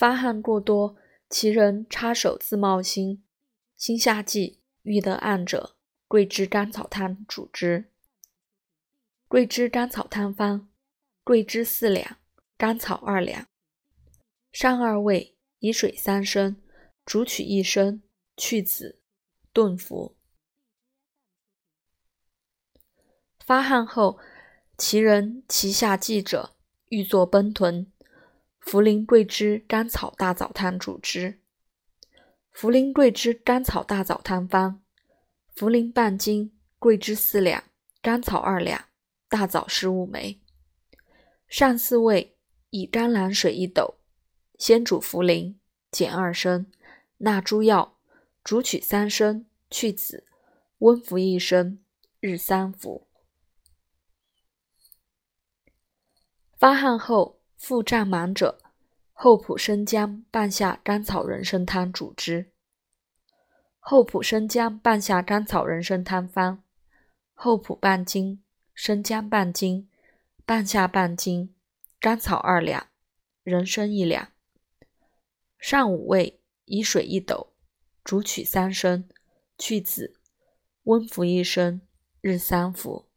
发汗过多，其人插手自冒心。心下悸，欲得暗者，桂枝甘草汤主之。桂枝甘草汤方：桂枝四两，甘草二两，上二味，以水三升，煮取一升，去籽，炖服。发汗后，其人其下悸者，欲作奔豚，茯苓桂枝甘草大枣汤主之。茯苓桂枝甘草大枣汤方：茯苓半斤，桂枝四两，甘草二两，大枣十五枚。上四味，以甘蓝水一斗，先煮茯苓，减二升，纳诸药，煮取三升，去籽，温服一升，日三服。发汗后腹胀满者，厚朴生姜半夏甘草人参汤主之。厚朴生姜半夏甘草人参汤方：厚朴半斤，生姜半斤，半夏半斤，甘草二两，人参一两。上五味，以水一斗，煮取三升，去籽，温服一升，日三服。